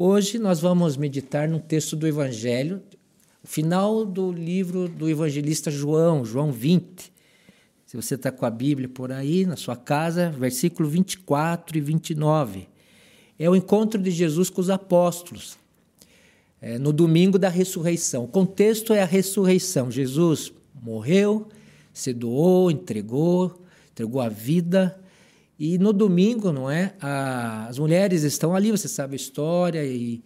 Hoje nós vamos meditar num texto do Evangelho, final do livro do evangelista João, João 20. Se você está com a Bíblia por aí, na sua casa, versículo 24 e 29. É o encontro de Jesus com os apóstolos, é, no domingo da ressurreição. O contexto é a ressurreição. Jesus morreu, se doou, entregou, entregou a vida e no domingo, não é? as mulheres estão ali, você sabe a história, e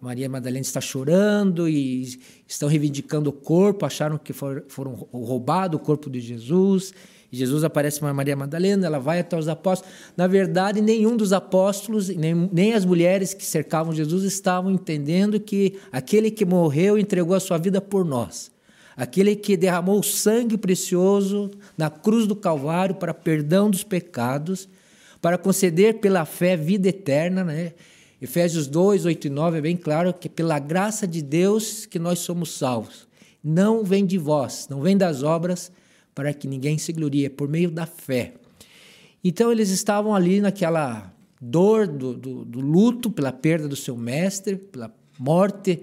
Maria Madalena está chorando e estão reivindicando o corpo, acharam que foram roubado o corpo de Jesus. E Jesus aparece para Maria Madalena, ela vai até os apóstolos. Na verdade, nenhum dos apóstolos, nem, nem as mulheres que cercavam Jesus estavam entendendo que aquele que morreu entregou a sua vida por nós aquele que derramou sangue precioso na cruz do Calvário para perdão dos pecados, para conceder pela fé vida eterna, né? Efésios 2, 8 e 9 é bem claro que pela graça de Deus que nós somos salvos. Não vem de vós, não vem das obras, para que ninguém se glorie, é por meio da fé. Então eles estavam ali naquela dor do, do, do luto pela perda do seu mestre, pela morte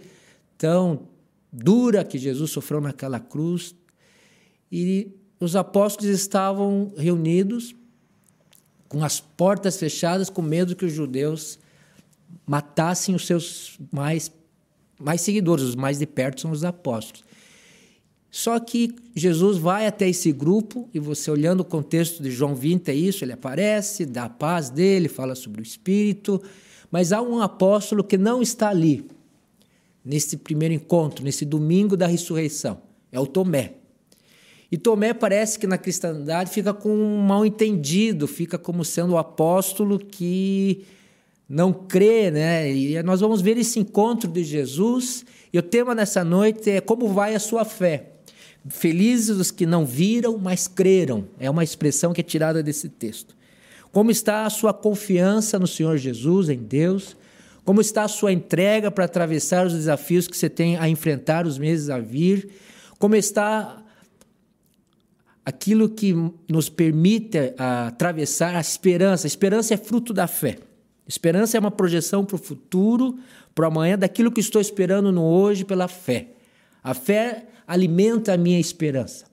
tão dura que Jesus sofreu naquela cruz. E os apóstolos estavam reunidos com as portas fechadas, com medo que os judeus matassem os seus mais, mais seguidores, os mais de perto são os apóstolos. Só que Jesus vai até esse grupo, e você olhando o contexto de João 20, é isso, ele aparece, dá a paz dele, fala sobre o Espírito, mas há um apóstolo que não está ali nesse primeiro encontro, nesse domingo da ressurreição. É o Tomé. E Tomé parece que na cristandade fica com um mal entendido, fica como sendo o apóstolo que não crê, né? E nós vamos ver esse encontro de Jesus. E o tema nessa noite é como vai a sua fé. Felizes os que não viram, mas creram. É uma expressão que é tirada desse texto. Como está a sua confiança no Senhor Jesus, em Deus? Como está a sua entrega para atravessar os desafios que você tem a enfrentar os meses a vir? Como está aquilo que nos permite atravessar a esperança? A esperança é fruto da fé. Esperança é uma projeção para o futuro, para o amanhã, daquilo que estou esperando no hoje pela fé. A fé alimenta a minha esperança.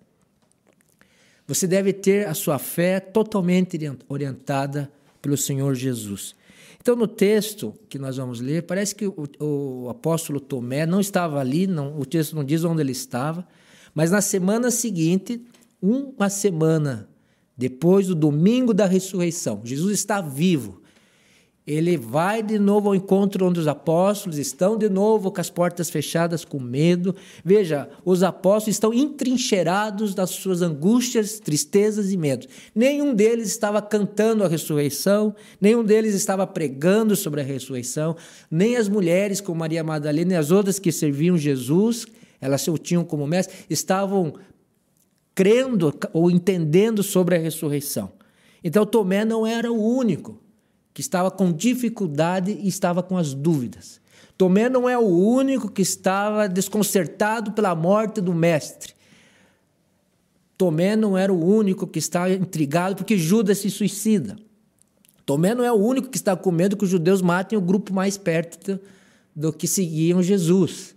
Você deve ter a sua fé totalmente orientada pelo Senhor Jesus. Então, no texto que nós vamos ler, parece que o, o apóstolo Tomé não estava ali, não, o texto não diz onde ele estava, mas na semana seguinte, uma semana depois do domingo da ressurreição, Jesus está vivo ele vai de novo ao encontro onde os apóstolos estão de novo com as portas fechadas com medo. Veja, os apóstolos estão entrincheirados das suas angústias, tristezas e medos. Nenhum deles estava cantando a ressurreição, nenhum deles estava pregando sobre a ressurreição, nem as mulheres como Maria Madalena e as outras que serviam Jesus, elas o tinham como mestre, estavam crendo ou entendendo sobre a ressurreição. Então Tomé não era o único que estava com dificuldade e estava com as dúvidas. Tomé não é o único que estava desconcertado pela morte do mestre. Tomé não era o único que estava intrigado porque Judas se suicida. Tomé não é o único que está com medo que os judeus matem o grupo mais perto do, que seguiam Jesus.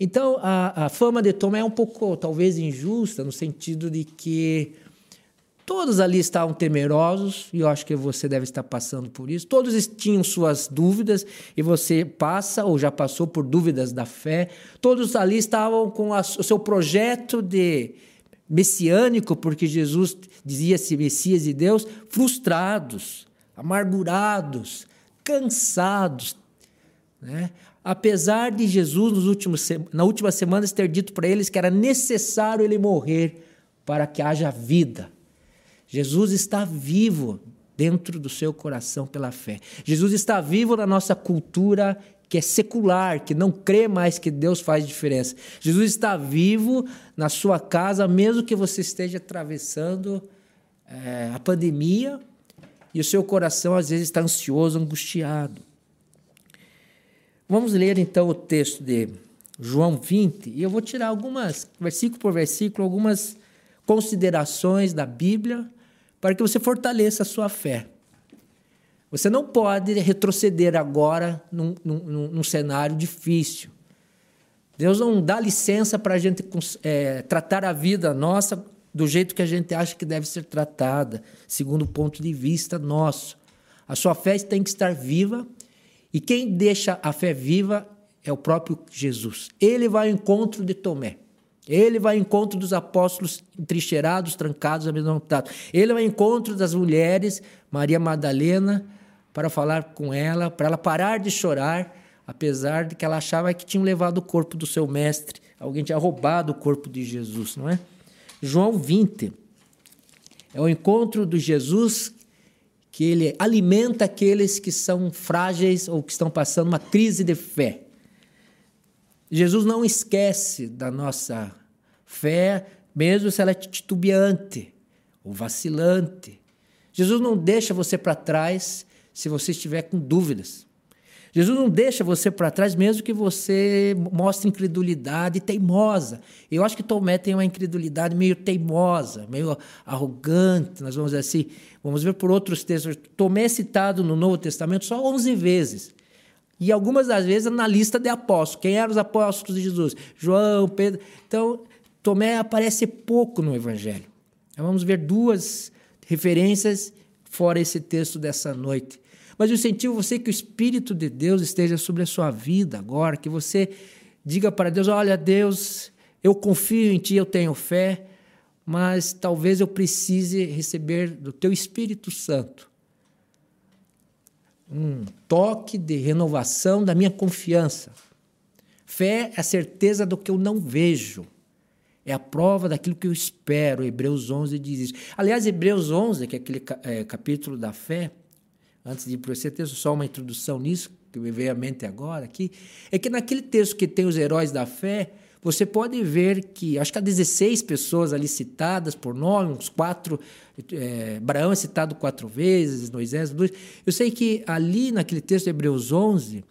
Então, a, a fama de Tomé é um pouco, talvez, injusta, no sentido de que Todos ali estavam temerosos, e eu acho que você deve estar passando por isso. Todos tinham suas dúvidas, e você passa ou já passou por dúvidas da fé. Todos ali estavam com a, o seu projeto de messiânico, porque Jesus dizia-se Messias de Deus, frustrados, amargurados, cansados. Né? Apesar de Jesus, nos últimos, na última semana, ter dito para eles que era necessário ele morrer para que haja vida. Jesus está vivo dentro do seu coração pela fé. Jesus está vivo na nossa cultura que é secular, que não crê mais que Deus faz diferença. Jesus está vivo na sua casa, mesmo que você esteja atravessando é, a pandemia e o seu coração às vezes está ansioso, angustiado. Vamos ler então o texto de João 20 e eu vou tirar algumas, versículo por versículo, algumas considerações da Bíblia para que você fortaleça a sua fé. Você não pode retroceder agora num, num, num cenário difícil. Deus não dá licença para a gente é, tratar a vida nossa do jeito que a gente acha que deve ser tratada, segundo o ponto de vista nosso. A sua fé tem que estar viva e quem deixa a fé viva é o próprio Jesus. Ele vai ao encontro de Tomé. Ele vai ao encontro dos apóstolos entrincheirados, trancados, amedrontados. Ele vai ao encontro das mulheres, Maria Madalena, para falar com ela, para ela parar de chorar, apesar de que ela achava que tinham levado o corpo do seu mestre, alguém tinha roubado o corpo de Jesus, não é? João 20 é o encontro de Jesus que ele alimenta aqueles que são frágeis ou que estão passando uma crise de fé. Jesus não esquece da nossa fé, mesmo se ela é titubeante ou vacilante. Jesus não deixa você para trás se você estiver com dúvidas. Jesus não deixa você para trás, mesmo que você mostre incredulidade teimosa. Eu acho que Tomé tem uma incredulidade meio teimosa, meio arrogante, nós vamos dizer assim. Vamos ver por outros textos. Tomé é citado no Novo Testamento só 11 vezes. E algumas das vezes na lista de apóstolos. Quem eram os apóstolos de Jesus? João, Pedro. Então, Tomé aparece pouco no Evangelho. Então, vamos ver duas referências fora esse texto dessa noite. Mas eu incentivo você que o Espírito de Deus esteja sobre a sua vida agora, que você diga para Deus: Olha, Deus, eu confio em Ti, eu tenho fé, mas talvez eu precise receber do Teu Espírito Santo um toque de renovação da minha confiança. Fé é a certeza do que eu não vejo. É a prova daquilo que eu espero. Hebreus 11 diz isso. Aliás, Hebreus 11, que é aquele é, capítulo da fé, antes de ir para esse texto, só uma introdução nisso, que me veio à mente agora aqui, é que naquele texto que tem os heróis da fé, você pode ver que, acho que há 16 pessoas ali citadas por nome, uns quatro, é, Abraão é citado quatro vezes, Moisés, dois. Eu sei que ali naquele texto de Hebreus 11,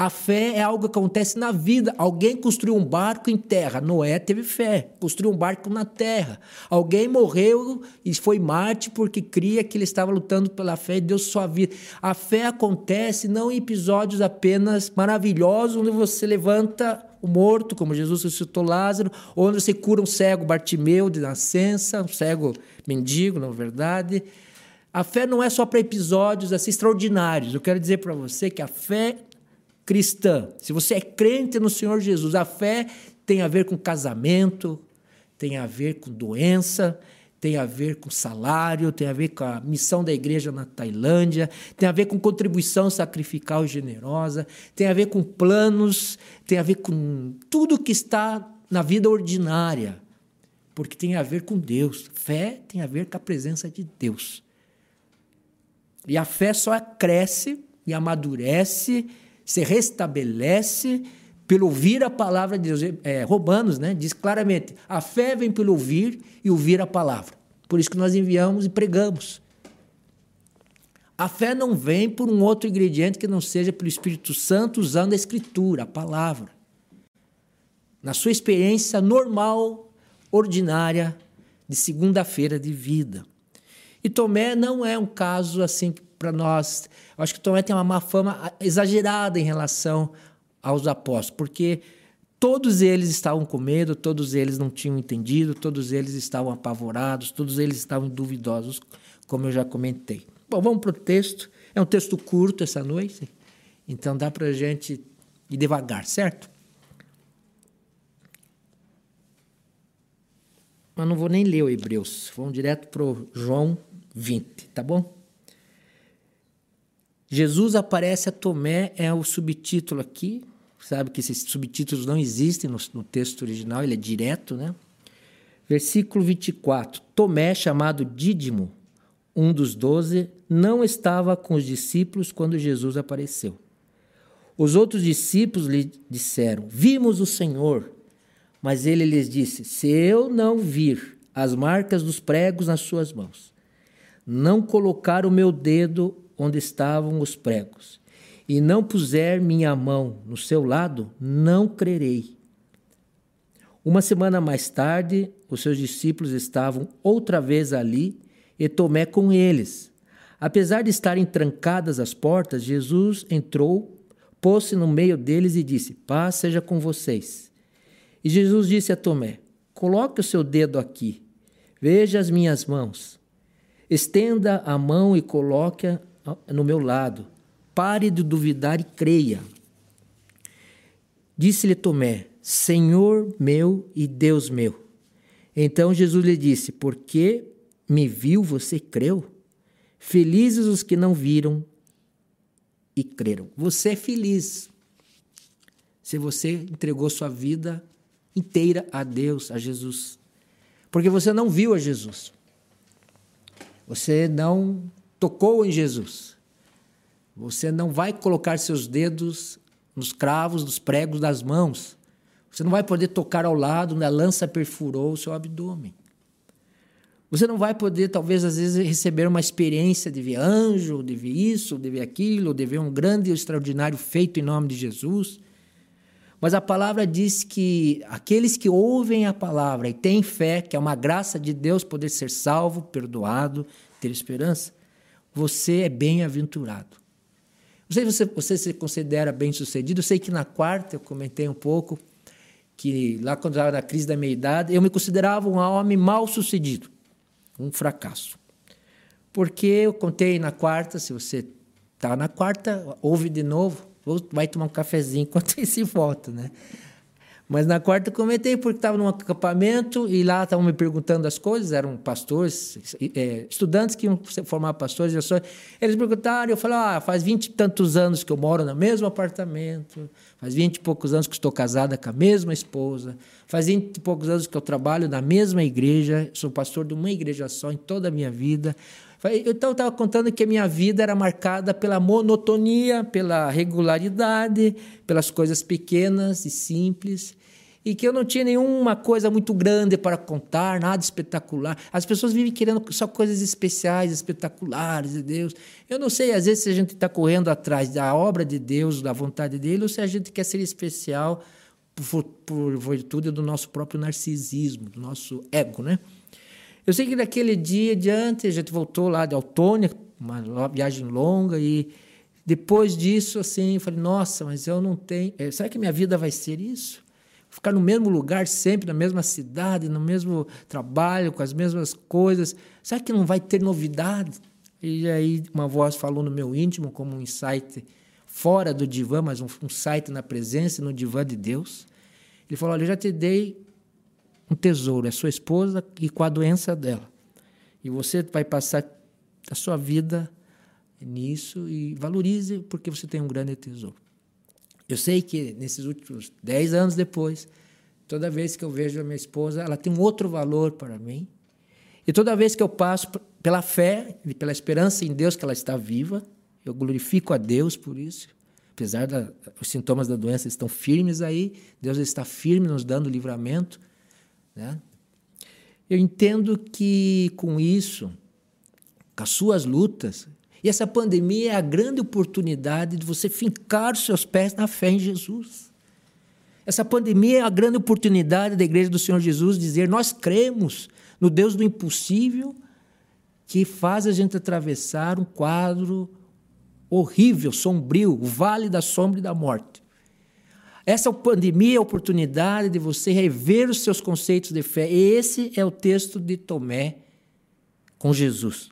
a fé é algo que acontece na vida. Alguém construiu um barco em terra. Noé teve fé, construiu um barco na terra. Alguém morreu e foi Marte porque cria que ele estava lutando pela fé e deu sua vida. A fé acontece não em episódios apenas maravilhosos, onde você levanta o morto, como Jesus ressuscitou Lázaro, onde você cura um cego Bartimeu de nascença, um cego mendigo, na verdade. A fé não é só para episódios assim extraordinários. Eu quero dizer para você que a fé cristã, se você é crente no Senhor Jesus, a fé tem a ver com casamento, tem a ver com doença, tem a ver com salário, tem a ver com a missão da igreja na Tailândia, tem a ver com contribuição sacrificial generosa, tem a ver com planos, tem a ver com tudo que está na vida ordinária, porque tem a ver com Deus. Fé tem a ver com a presença de Deus. E a fé só cresce e amadurece se restabelece pelo ouvir a palavra de Deus. É, Romanos né, diz claramente: a fé vem pelo ouvir e ouvir a palavra. Por isso que nós enviamos e pregamos. A fé não vem por um outro ingrediente que não seja pelo Espírito Santo usando a Escritura, a palavra. Na sua experiência normal, ordinária, de segunda-feira de vida. E Tomé não é um caso assim para nós. Eu acho que Tomé tem uma má fama exagerada em relação aos apóstolos, porque todos eles estavam com medo, todos eles não tinham entendido, todos eles estavam apavorados, todos eles estavam duvidosos, como eu já comentei. Bom, vamos para o texto. É um texto curto essa noite, então dá para a gente ir devagar, certo? Mas não vou nem ler o Hebreus, vamos direto para o João 20, tá bom? Jesus aparece a Tomé, é o subtítulo aqui. Sabe que esses subtítulos não existem no, no texto original, ele é direto, né? Versículo 24: Tomé, chamado Dídimo, um dos doze, não estava com os discípulos quando Jesus apareceu. Os outros discípulos lhe disseram: Vimos o Senhor. Mas ele lhes disse: Se eu não vir as marcas dos pregos nas suas mãos, não colocar o meu dedo onde estavam os pregos, e não puser minha mão no seu lado, não crerei. Uma semana mais tarde, os seus discípulos estavam outra vez ali e Tomé com eles. Apesar de estarem trancadas as portas, Jesus entrou, pôs-se no meio deles e disse: Paz seja com vocês. E Jesus disse a Tomé: Coloque o seu dedo aqui, veja as minhas mãos. Estenda a mão e coloque-a no meu lado. Pare de duvidar e creia. Disse-lhe Tomé: Senhor meu e Deus meu. Então Jesus lhe disse: Porque me viu, você creu? Felizes os que não viram e creram. Você é feliz se você entregou sua vida inteira a Deus, a Jesus. Porque você não viu a Jesus. Você não tocou em Jesus. Você não vai colocar seus dedos nos cravos dos pregos das mãos. Você não vai poder tocar ao lado, onde a lança perfurou o seu abdômen. Você não vai poder, talvez, às vezes, receber uma experiência de ver anjo, de ver isso, de ver aquilo, de ver um grande e extraordinário feito em nome de Jesus. Mas a palavra diz que aqueles que ouvem a palavra e têm fé, que é uma graça de Deus poder ser salvo, perdoado, ter esperança, você é bem-aventurado. Não sei se você, você se considera bem-sucedido. Eu sei que na quarta eu comentei um pouco que lá quando eu estava na crise da meia-idade, eu me considerava um homem mal-sucedido um fracasso. Porque eu contei na quarta, se você está na quarta, ouve de novo, vai tomar um cafezinho enquanto se volta, né? Mas na quarta eu comentei porque estava num acampamento e lá estavam me perguntando as coisas, eram pastores, é, estudantes que iam formar pastores. Eles perguntaram, eu falei, ah, faz vinte e tantos anos que eu moro no mesmo apartamento, faz vinte e poucos anos que estou casada com a mesma esposa, faz vinte e poucos anos que eu trabalho na mesma igreja, sou pastor de uma igreja só em toda a minha vida. Então, eu estava contando que a minha vida era marcada pela monotonia, pela regularidade, pelas coisas pequenas e simples, e que eu não tinha nenhuma coisa muito grande para contar, nada espetacular. As pessoas vivem querendo só coisas especiais, espetaculares de Deus. Eu não sei, às vezes, se a gente está correndo atrás da obra de Deus, da vontade dele, ou se a gente quer ser especial por, por virtude do nosso próprio narcisismo, do nosso ego, né? Eu sei que daquele dia adiante a gente voltou lá de Autônia, uma viagem longa, e depois disso, assim, eu falei, nossa, mas eu não tenho. Eh, será que minha vida vai ser isso? Ficar no mesmo lugar sempre, na mesma cidade, no mesmo trabalho, com as mesmas coisas. Será que não vai ter novidade? E aí uma voz falou no meu íntimo, como um insight fora do divã, mas um, um site na presença, no divã de Deus. Ele falou: Olha, eu já te dei um tesouro, é sua esposa e com a doença dela. E você vai passar a sua vida nisso e valorize porque você tem um grande tesouro. Eu sei que nesses últimos dez anos depois, toda vez que eu vejo a minha esposa, ela tem um outro valor para mim. E toda vez que eu passo pela fé e pela esperança em Deus que ela está viva, eu glorifico a Deus por isso. Apesar dos sintomas da doença estão firmes aí, Deus está firme nos dando livramento. Né? Eu entendo que com isso, com as suas lutas, e essa pandemia é a grande oportunidade de você fincar os seus pés na fé em Jesus. Essa pandemia é a grande oportunidade da Igreja do Senhor Jesus dizer: nós cremos no Deus do impossível que faz a gente atravessar um quadro horrível, sombrio, o vale da sombra e da morte. Essa pandemia é a oportunidade de você rever os seus conceitos de fé. Esse é o texto de Tomé com Jesus.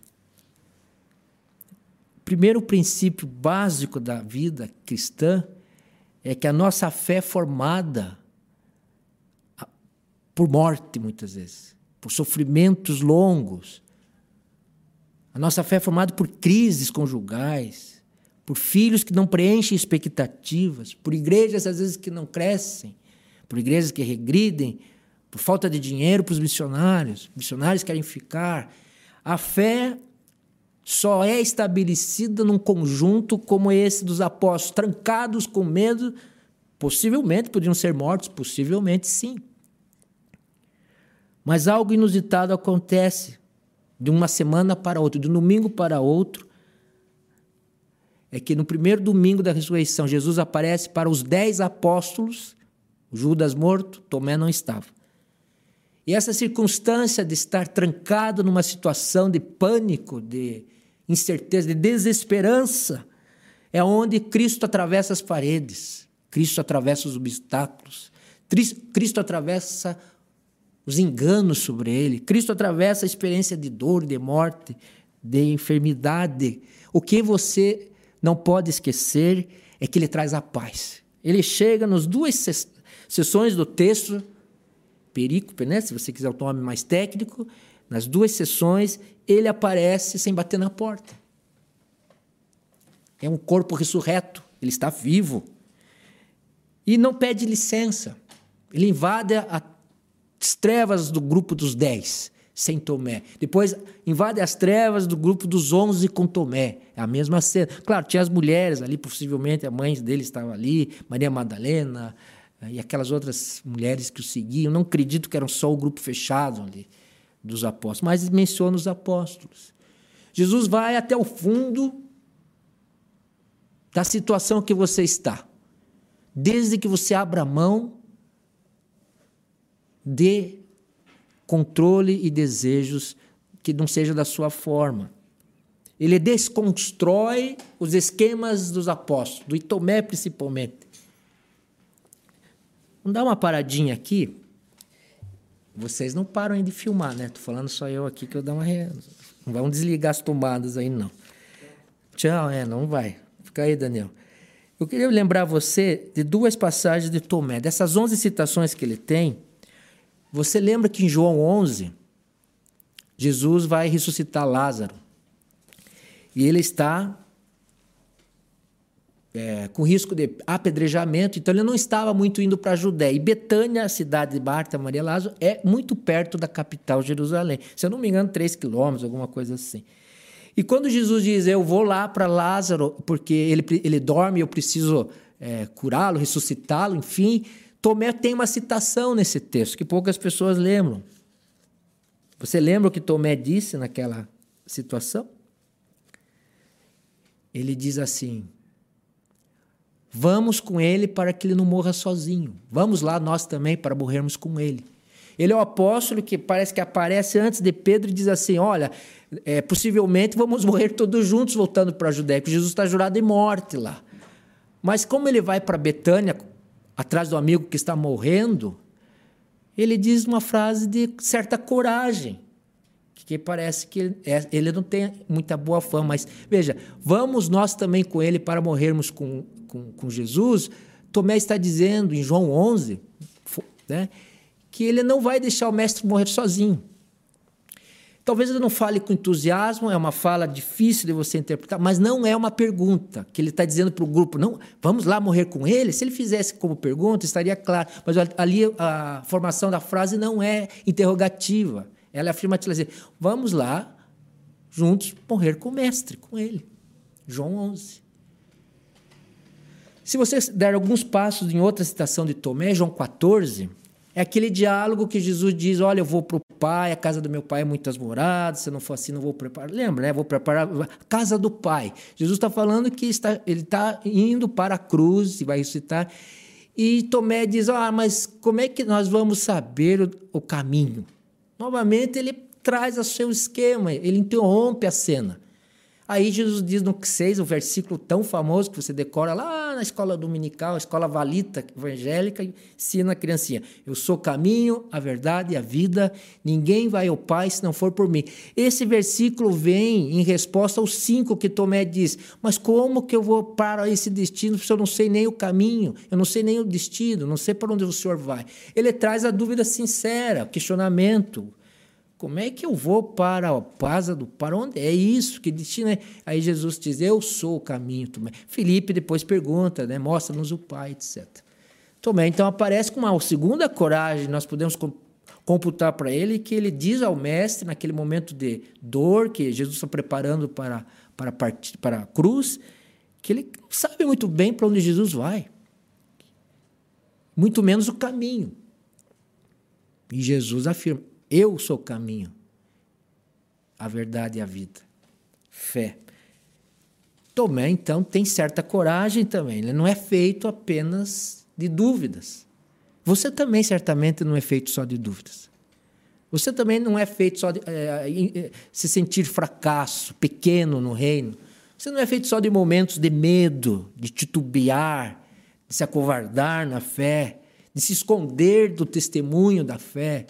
O primeiro princípio básico da vida cristã é que a nossa fé é formada por morte, muitas vezes, por sofrimentos longos. A nossa fé é formada por crises conjugais, por filhos que não preenchem expectativas, por igrejas às vezes que não crescem, por igrejas que regridem, por falta de dinheiro para os missionários, missionários querem ficar. A fé só é estabelecida num conjunto como esse dos apóstolos, trancados com medo, possivelmente podiam ser mortos, possivelmente sim. Mas algo inusitado acontece de uma semana para outra, de um domingo para outro, é que no primeiro domingo da ressurreição, Jesus aparece para os dez apóstolos, Judas morto, Tomé não estava. E essa circunstância de estar trancado numa situação de pânico, de incerteza, de desesperança, é onde Cristo atravessa as paredes, Cristo atravessa os obstáculos, Cristo atravessa os enganos sobre ele, Cristo atravessa a experiência de dor, de morte, de enfermidade. O que você não pode esquecer é que ele traz a paz. Ele chega nas duas sessões do texto, perícope, né? se você quiser o nome mais técnico, nas duas sessões, ele aparece sem bater na porta. É um corpo ressurreto, ele está vivo. E não pede licença. Ele invade as trevas do grupo dos dez, sem Tomé. Depois invade as trevas do grupo dos onze com Tomé. É a mesma cena. Claro, tinha as mulheres ali, possivelmente a mãe dele estava ali, Maria Madalena eh, e aquelas outras mulheres que o seguiam. Não acredito que eram só o grupo fechado ali dos apóstolos, mas menciona os apóstolos. Jesus vai até o fundo da situação que você está. Desde que você abra mão de controle e desejos que não seja da sua forma. Ele desconstrói os esquemas dos apóstolos, do Itomé principalmente. Vamos dar uma paradinha aqui. Vocês não param de filmar, né? Tô falando só eu aqui que eu dou uma. Re... Não vamos desligar as tomadas aí, não. Tchau, é, não vai. Fica aí, Daniel. Eu queria lembrar você de duas passagens de Tomé. Dessas 11 citações que ele tem, você lembra que em João 11, Jesus vai ressuscitar Lázaro. E ele está é, com risco de apedrejamento, então ele não estava muito indo para a Judéia. E Betânia, a cidade de Marta, Maria Lázaro, é muito perto da capital, Jerusalém. Se eu não me engano, 3 quilômetros, alguma coisa assim. E quando Jesus diz, eu vou lá para Lázaro, porque ele, ele dorme, eu preciso é, curá-lo, ressuscitá-lo, enfim, Tomé tem uma citação nesse texto que poucas pessoas lembram. Você lembra o que Tomé disse naquela situação? Ele diz assim: Vamos com ele para que ele não morra sozinho. Vamos lá nós também para morrermos com ele. Ele é o apóstolo que parece que aparece antes de Pedro e diz assim: Olha, é, possivelmente vamos morrer todos juntos voltando para a Judéia, porque Jesus está jurado de morte lá. Mas como ele vai para Betânia atrás do amigo que está morrendo, ele diz uma frase de certa coragem, que parece que é, ele não tem muita boa fama, mas veja, vamos nós também com ele para morrermos com, com, com Jesus. Tomé está dizendo em João 11 né, que ele não vai deixar o mestre morrer sozinho. Talvez ele não fale com entusiasmo, é uma fala difícil de você interpretar, mas não é uma pergunta que ele está dizendo para o grupo, não, vamos lá morrer com ele. Se ele fizesse como pergunta, estaria claro. Mas ali a formação da frase não é interrogativa, ela é afirmativa. Dizer, vamos lá, juntos, morrer com o mestre, com ele. João 11. Se você der alguns passos em outra citação de Tomé, João 14, é aquele diálogo que Jesus diz: Olha, eu vou para o Pai, a casa do meu Pai é muitas moradas, se não for assim, não vou preparar. Lembra, né? Vou preparar a casa do Pai. Jesus está falando que está, ele está indo para a cruz e vai ressuscitar. E Tomé diz: Ah, mas como é que nós vamos saber o, o caminho? Novamente, ele traz o seu esquema, ele interrompe a cena. Aí Jesus diz no 6, o versículo tão famoso que você decora lá na escola dominical, escola valita evangélica, ensina a criancinha: Eu sou o caminho, a verdade e a vida, ninguém vai ao Pai se não for por mim. Esse versículo vem em resposta aos cinco que Tomé diz: Mas como que eu vou para esse destino se eu não sei nem o caminho, eu não sei nem o destino, não sei para onde o Senhor vai? Ele traz a dúvida sincera, o questionamento. Como é que eu vou para a paz do para onde é isso? Que destino é? Aí Jesus diz: Eu sou o caminho. Tomé. Felipe depois pergunta, né? Mostra-nos o Pai, etc. Tomé então aparece com uma segunda coragem. Nós podemos computar para ele que ele diz ao mestre naquele momento de dor que Jesus está preparando para para partir para a cruz, que ele sabe muito bem para onde Jesus vai. Muito menos o caminho. E Jesus afirma: eu sou o caminho, a verdade e a vida. Fé. Tomé, então, tem certa coragem também. Ele não é feito apenas de dúvidas. Você também, certamente, não é feito só de dúvidas. Você também não é feito só de é, se sentir fracasso, pequeno no reino. Você não é feito só de momentos de medo, de titubear, de se acovardar na fé, de se esconder do testemunho da fé,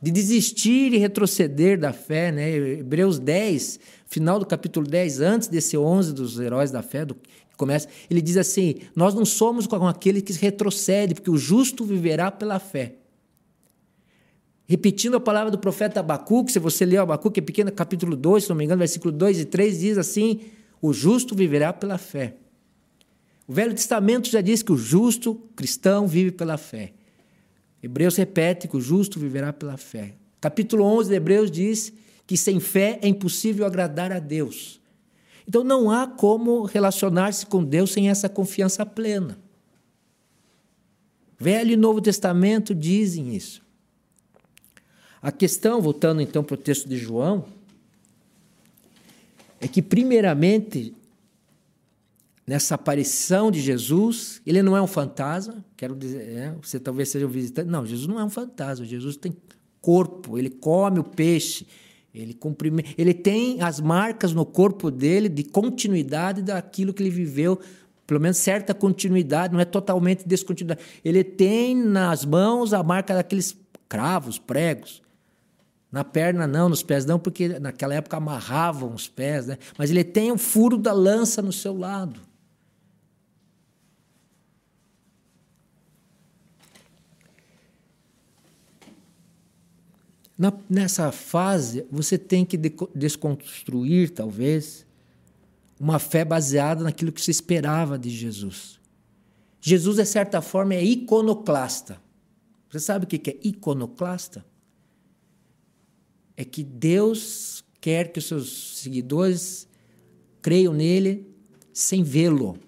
de desistir e retroceder da fé. Né? Hebreus 10, final do capítulo 10, antes desse 11 dos heróis da fé, do, que começa, ele diz assim: Nós não somos como aquele que retrocede, porque o justo viverá pela fé. Repetindo a palavra do profeta Abacuque, se você ler Abacuque, é pequeno, capítulo 2, se não me engano, versículo 2 e 3, diz assim: O justo viverá pela fé. O Velho Testamento já diz que o justo cristão vive pela fé. Hebreus repete que o justo viverá pela fé. Capítulo 11 de Hebreus diz que sem fé é impossível agradar a Deus. Então não há como relacionar-se com Deus sem essa confiança plena. Velho e Novo Testamento dizem isso. A questão, voltando então para o texto de João, é que, primeiramente, nessa aparição de Jesus, ele não é um fantasma, quero dizer, é, você talvez seja um visitante. Não, Jesus não é um fantasma, Jesus tem corpo, ele come o peixe, ele cumprimenta, ele tem as marcas no corpo dele de continuidade daquilo que ele viveu, pelo menos certa continuidade, não é totalmente descontinuidade. Ele tem nas mãos a marca daqueles cravos, pregos. Na perna não, nos pés não, porque naquela época amarravam os pés, né? Mas ele tem o furo da lança no seu lado. Na, nessa fase, você tem que de, desconstruir, talvez, uma fé baseada naquilo que se esperava de Jesus. Jesus, de certa forma, é iconoclasta. Você sabe o que é iconoclasta? é que Deus quer que os seus seguidores creiam nele sem vê-lo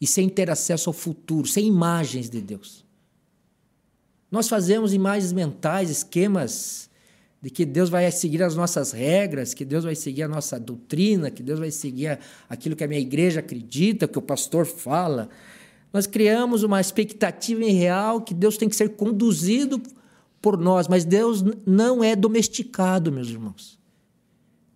e sem ter acesso ao futuro, sem imagens de Deus. Nós fazemos imagens mentais, esquemas de que Deus vai seguir as nossas regras, que Deus vai seguir a nossa doutrina, que Deus vai seguir aquilo que a minha igreja acredita, que o pastor fala. Nós criamos uma expectativa irreal que Deus tem que ser conduzido por nós, mas Deus não é domesticado, meus irmãos.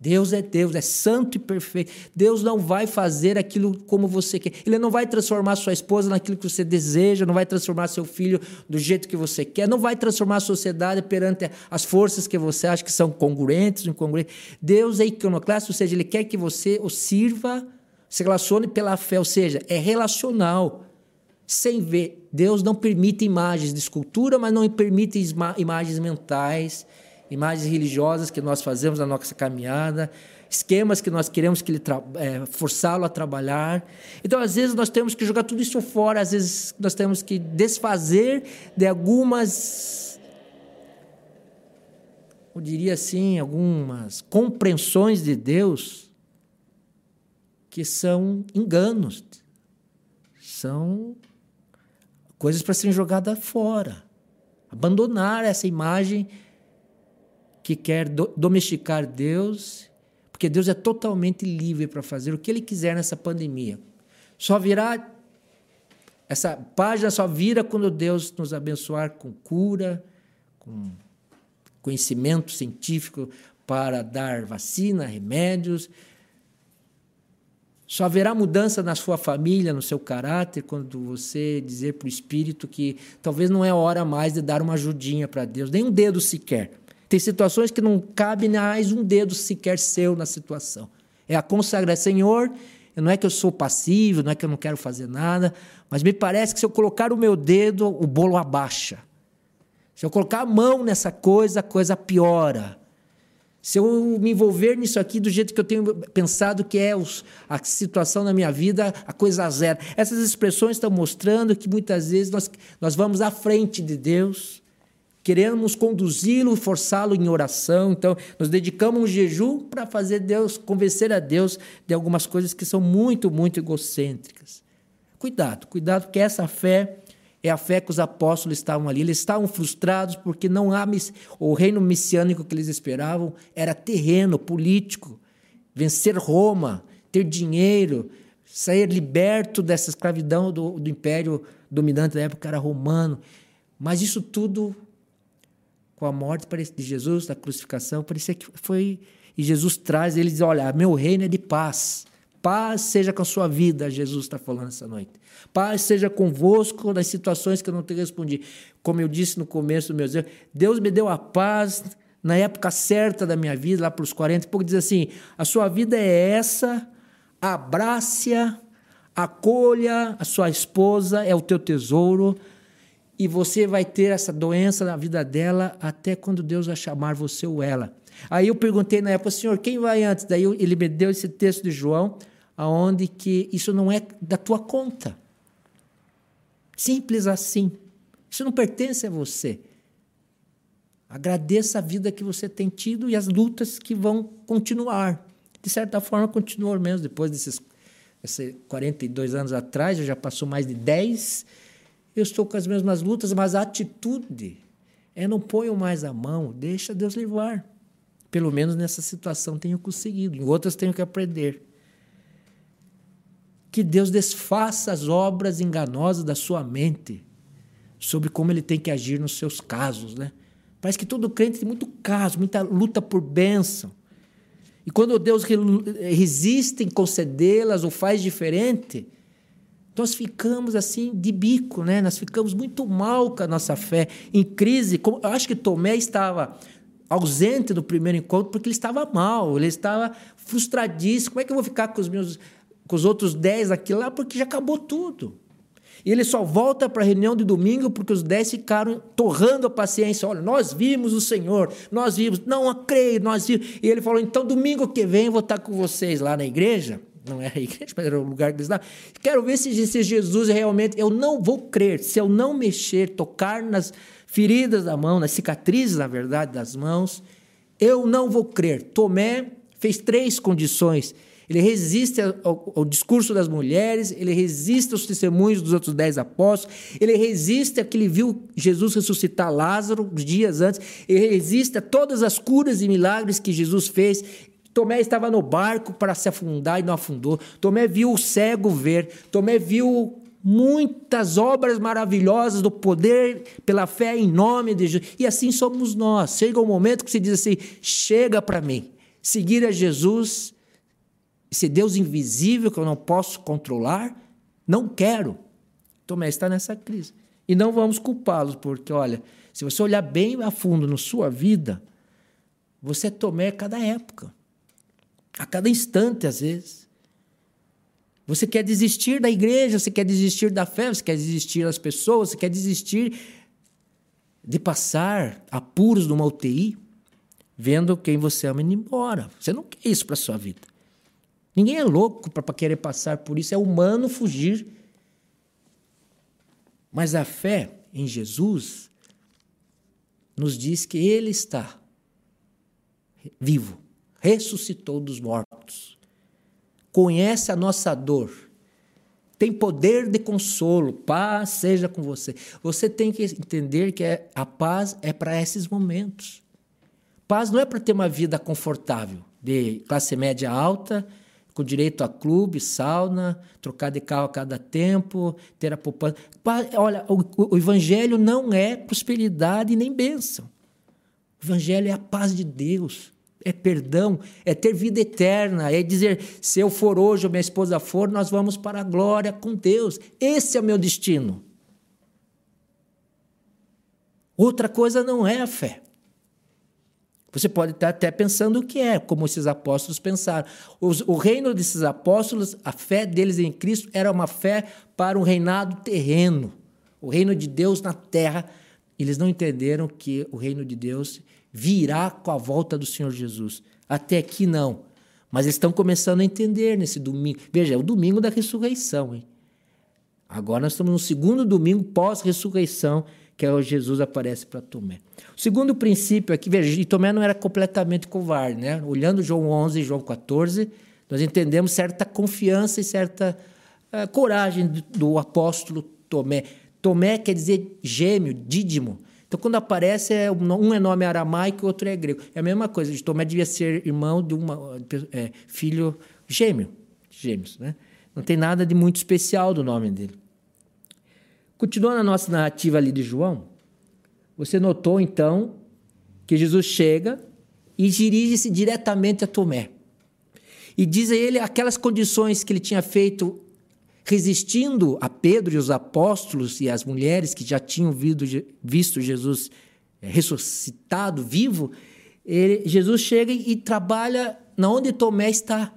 Deus é Deus, é santo e perfeito. Deus não vai fazer aquilo como você quer. Ele não vai transformar sua esposa naquilo que você deseja, não vai transformar seu filho do jeito que você quer, não vai transformar a sociedade perante as forças que você acha que são congruentes incongruentes. Deus é iconoclasta, ou seja, ele quer que você o sirva, se relacione pela fé, ou seja, é relacional sem ver. Deus não permite imagens de escultura, mas não permite imagens mentais, imagens religiosas que nós fazemos na nossa caminhada, esquemas que nós queremos que ele é, forçá-lo a trabalhar. Então, às vezes, nós temos que jogar tudo isso fora, às vezes, nós temos que desfazer de algumas. Eu diria assim, algumas compreensões de Deus que são enganos, são coisas para serem jogadas fora. Abandonar essa imagem que quer domesticar Deus, porque Deus é totalmente livre para fazer o que Ele quiser nessa pandemia. Só virá. Essa página só vira quando Deus nos abençoar com cura, com conhecimento científico para dar vacina, remédios, só haverá mudança na sua família, no seu caráter, quando você dizer para o Espírito que talvez não é hora mais de dar uma ajudinha para Deus, nem um dedo sequer. Tem situações que não cabe mais um dedo sequer seu na situação. É a consagração, Senhor, não é que eu sou passivo, não é que eu não quero fazer nada, mas me parece que se eu colocar o meu dedo, o bolo abaixa. Se eu colocar a mão nessa coisa, a coisa piora. Se eu me envolver nisso aqui do jeito que eu tenho pensado que é a situação na minha vida, a coisa zero. Essas expressões estão mostrando que muitas vezes nós, nós vamos à frente de Deus, queremos conduzi-lo, forçá-lo em oração. Então, nós dedicamos um jejum para fazer Deus, convencer a Deus de algumas coisas que são muito, muito egocêntricas. Cuidado, cuidado, porque essa fé é a fé que os apóstolos estavam ali. Eles estavam frustrados porque não há o reino messiânico que eles esperavam era terreno, político, vencer Roma, ter dinheiro, sair liberto dessa escravidão do, do império dominante da época era romano. Mas isso tudo com a morte de Jesus, da crucificação, parecia que foi. E Jesus traz, ele diz: Olha, meu reino é de paz. Paz seja com a sua vida, Jesus está falando essa noite. Paz seja convosco nas situações que eu não te respondi. Como eu disse no começo do meu Deus, Deus me deu a paz na época certa da minha vida, lá para os 40 e pouco, diz assim: a sua vida é essa, abrace-a, acolha a sua esposa, é o teu tesouro, e você vai ter essa doença na vida dela até quando Deus vai chamar você ou ela. Aí eu perguntei na época, Senhor, quem vai antes? Daí ele me deu esse texto de João, aonde que isso não é da tua conta. Simples assim. Isso não pertence a você. Agradeça a vida que você tem tido e as lutas que vão continuar. De certa forma, continuou mesmo depois desses, desses 42 anos atrás, já passou mais de 10 eu estou com as mesmas lutas, mas a atitude é não ponho mais a mão, deixa Deus levar. Pelo menos nessa situação tenho conseguido, em outras tenho que aprender. Que Deus desfaça as obras enganosas da sua mente sobre como ele tem que agir nos seus casos, né? Parece que todo crente tem muito caso, muita luta por bênção. E quando Deus resiste em concedê-las ou faz diferente, nós ficamos assim de bico, né? Nós ficamos muito mal com a nossa fé, em crise. Eu acho que Tomé estava ausente do primeiro encontro porque ele estava mal, ele estava frustradíssimo. Como é que eu vou ficar com os meus com os outros dez aqui lá porque já acabou tudo? E ele só volta para a reunião de domingo porque os dez ficaram torrando a paciência. Olha, nós vimos o Senhor, nós vimos, não creio, nós vimos. E ele falou: então domingo que vem eu vou estar com vocês lá na igreja não era a igreja, mas era o lugar que eles estavam. Quero ver se, se Jesus realmente. Eu não vou crer se eu não mexer, tocar nas feridas da mão, nas cicatrizes, na verdade, das mãos. Eu não vou crer. Tomé fez três condições. Ele resiste ao, ao, discurso das mulheres, ele resiste aos testemunhos dos outros dez apóstolos, ele resiste a que ele viu Jesus ressuscitar Lázaro dias antes, ele resiste a todas as curas e milagres que Jesus fez, Tomé estava no barco para se afundar e não afundou. Tomé viu o cego ver. Tomé viu muitas obras maravilhosas do poder pela fé em nome de Jesus. E assim somos nós. Chega um momento que se diz assim: chega para mim. Seguir a Jesus, esse Deus invisível que eu não posso controlar, não quero. Tomé está nessa crise. E não vamos culpá-los, porque, olha, se você olhar bem a fundo na sua vida, você é Tomé cada época a cada instante, às vezes. Você quer desistir da igreja, você quer desistir da fé, você quer desistir das pessoas, você quer desistir de passar apuros numa UTI, vendo quem você ama indo embora. Você não quer isso para sua vida. Ninguém é louco para querer passar por isso, é humano fugir. Mas a fé em Jesus nos diz que Ele está vivo ressuscitou dos mortos, conhece a nossa dor, tem poder de consolo, paz seja com você. Você tem que entender que é, a paz é para esses momentos. Paz não é para ter uma vida confortável, de classe média alta, com direito a clube, sauna, trocar de carro a cada tempo, ter a poupança. Olha, o, o evangelho não é prosperidade nem bênção. O evangelho é a paz de Deus é perdão, é ter vida eterna, é dizer: se eu for hoje ou minha esposa for, nós vamos para a glória com Deus. Esse é o meu destino. Outra coisa não é a fé. Você pode estar até pensando o que é, como esses apóstolos pensaram. Os, o reino desses apóstolos, a fé deles em Cristo era uma fé para um reinado terreno, o reino de Deus na terra. Eles não entenderam que o reino de Deus virá com a volta do Senhor Jesus. Até aqui não. Mas estão começando a entender nesse domingo. Veja, é o domingo da ressurreição. Hein? Agora nós estamos no segundo domingo pós-ressurreição, que é onde Jesus aparece para Tomé. O segundo princípio aqui, veja, e Tomé não era completamente covarde, né? Olhando João 11 e João 14, nós entendemos certa confiança e certa uh, coragem do, do apóstolo Tomé. Tomé quer dizer gêmeo, dídimo. Então, quando aparece, é, um é nome aramaico e outro é grego. É a mesma coisa. De Tomé devia ser irmão de uma é, filho gêmeo, gêmeos, né? Não tem nada de muito especial do nome dele. Continuando a nossa narrativa ali de João, você notou então que Jesus chega e dirige-se diretamente a Tomé. E diz a ele aquelas condições que ele tinha feito resistindo a Pedro e os apóstolos e as mulheres que já tinham visto Jesus eh, ressuscitado, vivo, ele, Jesus chega e trabalha na onde Tomé está.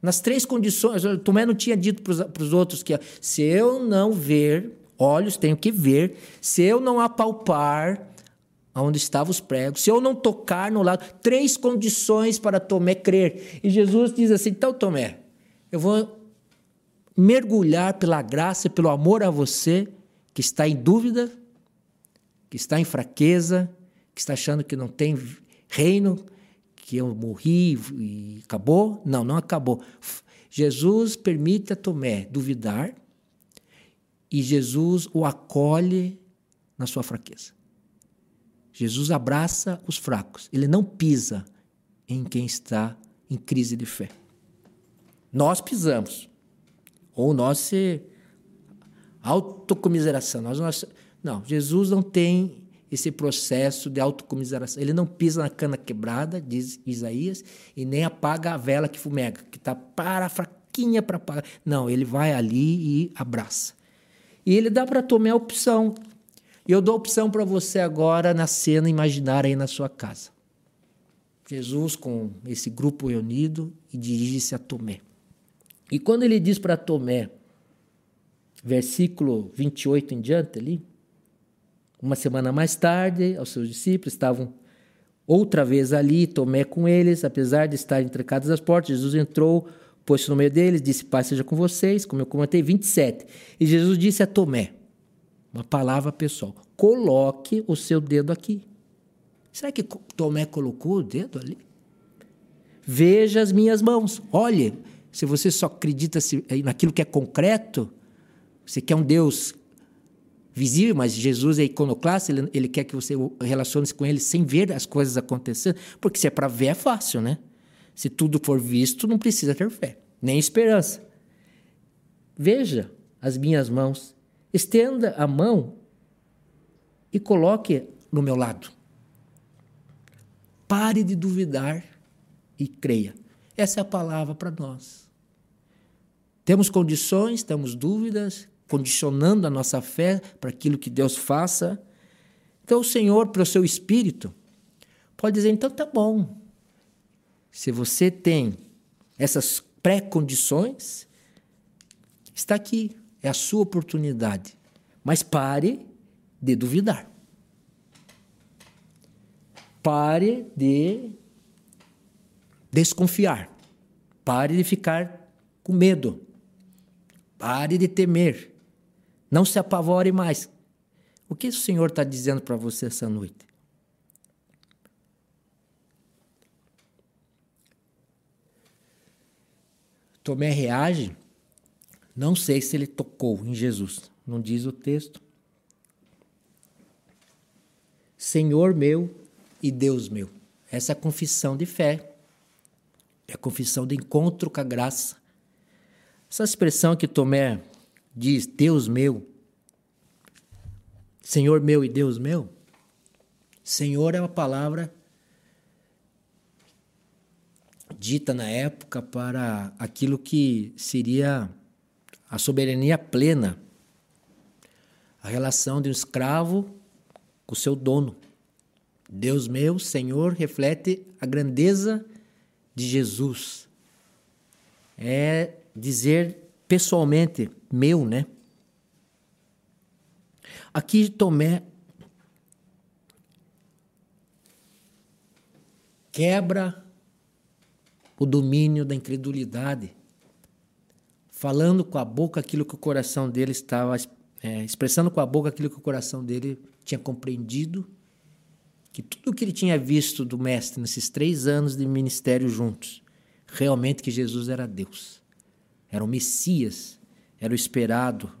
Nas três condições, Tomé não tinha dito para os outros que se eu não ver, olhos tenho que ver, se eu não apalpar aonde estavam os pregos, se eu não tocar no lado, três condições para Tomé crer. E Jesus diz assim: então, Tomé, eu vou mergulhar pela graça e pelo amor a você que está em dúvida, que está em fraqueza, que está achando que não tem reino, que eu morri e acabou. Não, não acabou. Jesus permite a Tomé duvidar e Jesus o acolhe na sua fraqueza. Jesus abraça os fracos, ele não pisa em quem está em crise de fé. Nós pisamos, ou nós se autocomiseração. Nós, nós, não, Jesus não tem esse processo de autocomiseração. Ele não pisa na cana quebrada, diz Isaías, e nem apaga a vela que fumega, que está para fraquinha para apagar. Não, ele vai ali e abraça. E ele dá para Tomé a opção. E eu dou a opção para você agora na cena imaginar aí na sua casa. Jesus com esse grupo reunido e dirige-se a Tomé. E quando ele diz para Tomé, versículo 28 em diante ali, uma semana mais tarde, aos seus discípulos estavam outra vez ali, Tomé com eles, apesar de estarem trancadas as portas, Jesus entrou, pôs-se no meio deles, disse: Pai seja com vocês, como eu comentei, 27. E Jesus disse a Tomé, uma palavra pessoal: coloque o seu dedo aqui. Será que Tomé colocou o dedo ali? Veja as minhas mãos. Olhe, se você só acredita naquilo que é concreto, você quer um Deus visível, mas Jesus é iconoclasta, ele, ele quer que você relacione-se com ele sem ver as coisas acontecendo, porque se é para ver é fácil, né? Se tudo for visto, não precisa ter fé, nem esperança. Veja as minhas mãos, estenda a mão e coloque no meu lado. Pare de duvidar e creia. Essa é a palavra para nós. Temos condições, temos dúvidas, condicionando a nossa fé para aquilo que Deus faça. Então, o Senhor, pelo seu espírito, pode dizer: então tá bom. Se você tem essas pré-condições, está aqui, é a sua oportunidade. Mas pare de duvidar. Pare de desconfiar. Pare de ficar com medo. Pare de temer. Não se apavore mais. O que o Senhor está dizendo para você essa noite? Tomé reage, não sei se ele tocou em Jesus, não diz o texto. Senhor meu e Deus meu. Essa é confissão de fé, é a confissão de encontro com a graça. Essa expressão que Tomé diz Deus meu, Senhor meu e Deus meu, Senhor é uma palavra dita na época para aquilo que seria a soberania plena, a relação de um escravo com seu dono. Deus meu, Senhor, reflete a grandeza de Jesus. É dizer pessoalmente, meu, né? Aqui Tomé quebra o domínio da incredulidade, falando com a boca aquilo que o coração dele estava, é, expressando com a boca aquilo que o coração dele tinha compreendido, que tudo que ele tinha visto do Mestre nesses três anos de ministério juntos, realmente que Jesus era Deus era o Messias, era o esperado.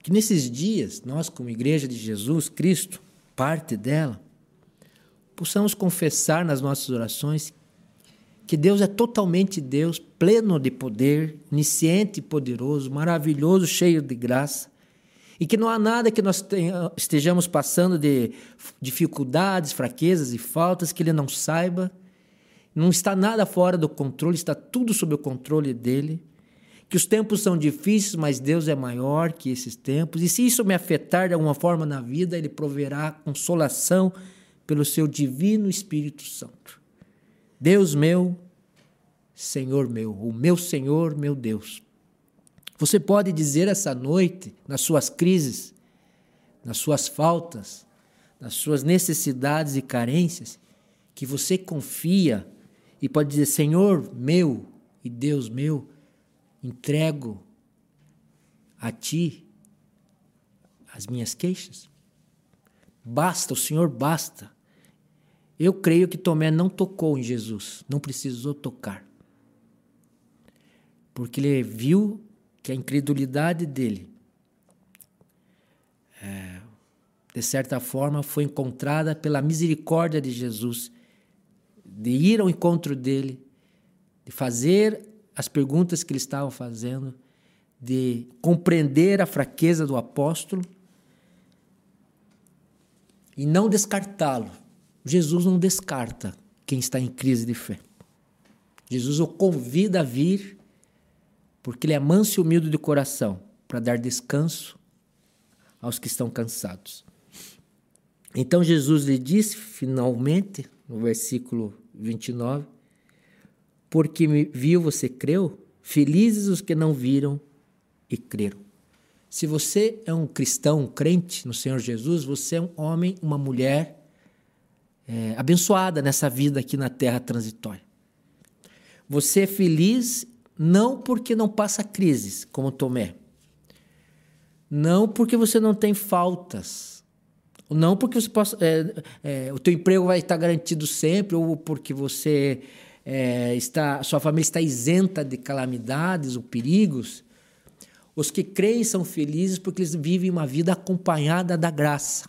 Que nesses dias, nós, como Igreja de Jesus Cristo, parte dela, possamos confessar nas nossas orações que Deus é totalmente Deus, pleno de poder, onisciente e poderoso, maravilhoso, cheio de graça, e que não há nada que nós tenha, estejamos passando de dificuldades, fraquezas e faltas que Ele não saiba. Não está nada fora do controle, está tudo sob o controle dele. Que os tempos são difíceis, mas Deus é maior que esses tempos. E se isso me afetar de alguma forma na vida, Ele proverá consolação pelo seu divino Espírito Santo. Deus meu, Senhor meu, o meu Senhor, meu Deus. Você pode dizer essa noite, nas suas crises, nas suas faltas, nas suas necessidades e carências, que você confia e pode dizer: Senhor meu e Deus meu, entrego a Ti as minhas queixas. Basta, o Senhor basta. Eu creio que Tomé não tocou em Jesus, não precisou tocar. Porque ele viu que a incredulidade dele, é, de certa forma, foi encontrada pela misericórdia de Jesus, de ir ao encontro dele, de fazer as perguntas que ele estava fazendo, de compreender a fraqueza do apóstolo e não descartá-lo. Jesus não descarta quem está em crise de fé. Jesus o convida a vir, porque ele é manso e humilde de coração, para dar descanso aos que estão cansados. Então Jesus lhe disse, finalmente, no versículo 29, porque me viu, você creu? Felizes os que não viram e creram. Se você é um cristão, um crente no Senhor Jesus, você é um homem, uma mulher é, abençoada nessa vida aqui na terra transitória. Você é feliz não porque não passa crises, como Tomé. Não porque você não tem faltas. Não porque você possa, é, é, o teu emprego vai estar garantido sempre, ou porque você é, está, sua família está isenta de calamidades ou perigos. Os que creem são felizes porque eles vivem uma vida acompanhada da graça.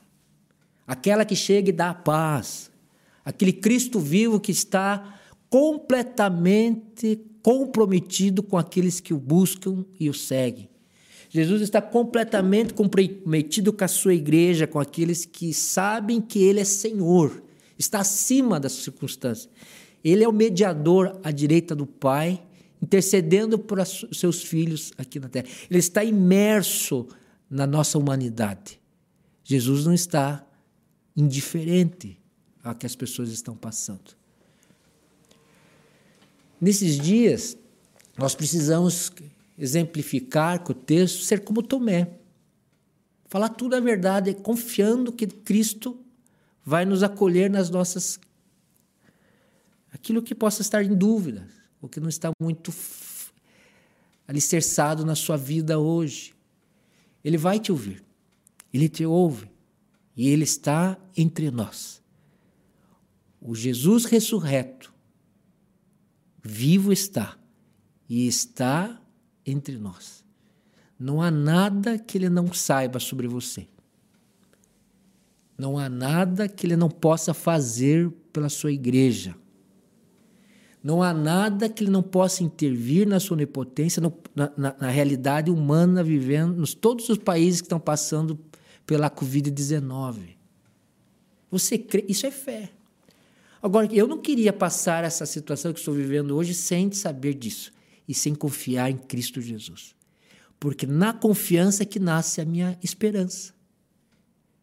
Aquela que chega e dá a paz. Aquele Cristo vivo que está completamente comprometido com aqueles que o buscam e o seguem. Jesus está completamente comprometido com a sua igreja, com aqueles que sabem que Ele é Senhor, está acima das circunstâncias. Ele é o mediador à direita do Pai intercedendo por seus filhos aqui na terra. Ele está imerso na nossa humanidade. Jesus não está indiferente ao que as pessoas estão passando. Nesses dias, nós precisamos exemplificar com o texto, ser como Tomé. Falar tudo a verdade, confiando que Cristo vai nos acolher nas nossas. aquilo que possa estar em dúvida ou que não está muito alicerçado na sua vida hoje. Ele vai te ouvir, ele te ouve e ele está entre nós. O Jesus ressurreto, vivo está e está entre nós. Não há nada que ele não saiba sobre você. Não há nada que ele não possa fazer pela sua igreja. Não há nada que ele não possa intervir na sua onipotência, no, na, na, na, realidade humana vivendo nos todos os países que estão passando pela Covid-19. Você crê? Isso é fé. Agora, eu não queria passar essa situação que estou vivendo hoje sem saber disso e sem confiar em Cristo Jesus. Porque na confiança é que nasce a minha esperança.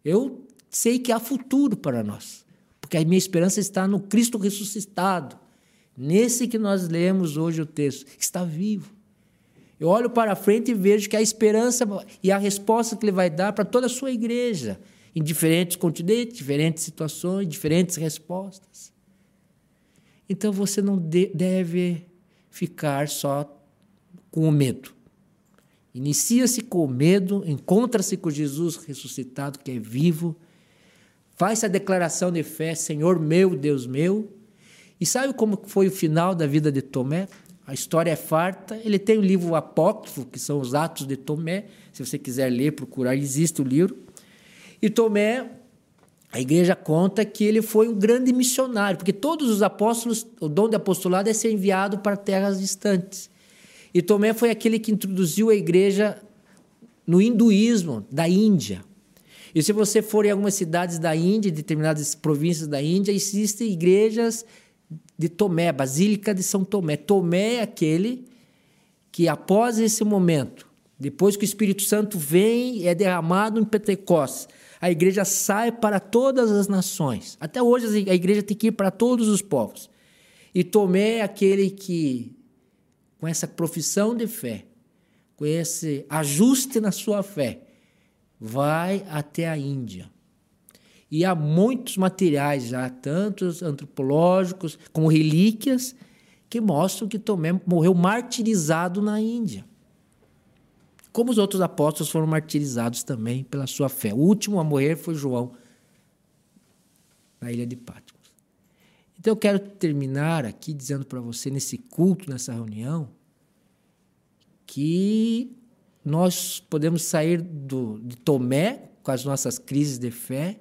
Eu sei que há futuro para nós, porque a minha esperança está no Cristo ressuscitado Nesse que nós lemos hoje o texto, está vivo. Eu olho para frente e vejo que a esperança e a resposta que ele vai dar para toda a sua igreja, em diferentes continentes, diferentes situações, diferentes respostas. Então você não deve ficar só com o medo. Inicia-se com o medo, encontra-se com Jesus ressuscitado, que é vivo, faz a declaração de fé: Senhor meu, Deus meu, e sabe como foi o final da vida de Tomé? A história é farta. Ele tem o livro apócrifo, que são os Atos de Tomé. Se você quiser ler, procurar, existe o livro. E Tomé, a igreja conta que ele foi um grande missionário, porque todos os apóstolos, o dom de apostolado é ser enviado para terras distantes. E Tomé foi aquele que introduziu a igreja no hinduísmo da Índia. E se você for em algumas cidades da Índia, determinadas províncias da Índia, existem igrejas de Tomé, Basílica de São Tomé. Tomé é aquele que, após esse momento, depois que o Espírito Santo vem, é derramado em Pentecostes, a igreja sai para todas as nações. Até hoje a igreja tem que ir para todos os povos. E Tomé é aquele que, com essa profissão de fé, com esse ajuste na sua fé, vai até a Índia. E há muitos materiais já, tanto antropológicos como relíquias, que mostram que Tomé morreu martirizado na Índia. Como os outros apóstolos foram martirizados também pela sua fé. O último a morrer foi João, na ilha de Patmos. Então eu quero terminar aqui dizendo para você, nesse culto, nessa reunião, que nós podemos sair do, de Tomé com as nossas crises de fé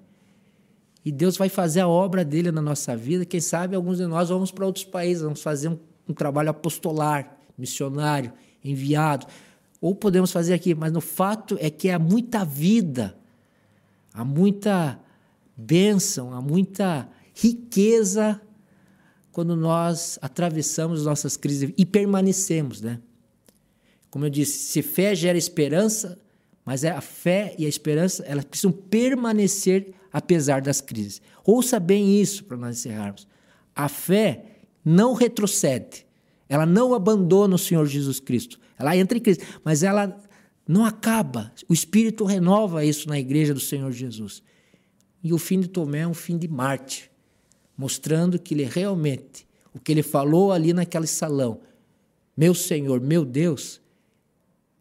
e Deus vai fazer a obra dele na nossa vida. Quem sabe alguns de nós vamos para outros países, vamos fazer um, um trabalho apostolar, missionário, enviado. Ou podemos fazer aqui, mas no fato é que há muita vida, há muita bênção, há muita riqueza quando nós atravessamos nossas crises e permanecemos, né? Como eu disse, se fé gera esperança, mas é a fé e a esperança, elas precisam permanecer apesar das crises. Ouça bem isso para nós encerrarmos. A fé não retrocede, ela não abandona o Senhor Jesus Cristo. Ela entra em crise, mas ela não acaba. O Espírito renova isso na igreja do Senhor Jesus. E o fim de Tomé é um fim de Marte, mostrando que ele realmente, o que ele falou ali naquele salão, meu Senhor, meu Deus,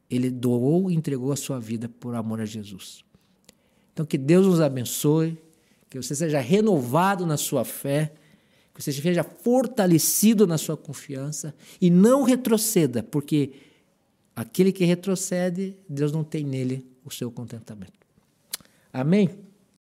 ele doou e entregou a sua vida por amor a Jesus. Então, que Deus nos abençoe, que você seja renovado na sua fé, que você seja fortalecido na sua confiança e não retroceda, porque aquele que retrocede, Deus não tem nele o seu contentamento. Amém?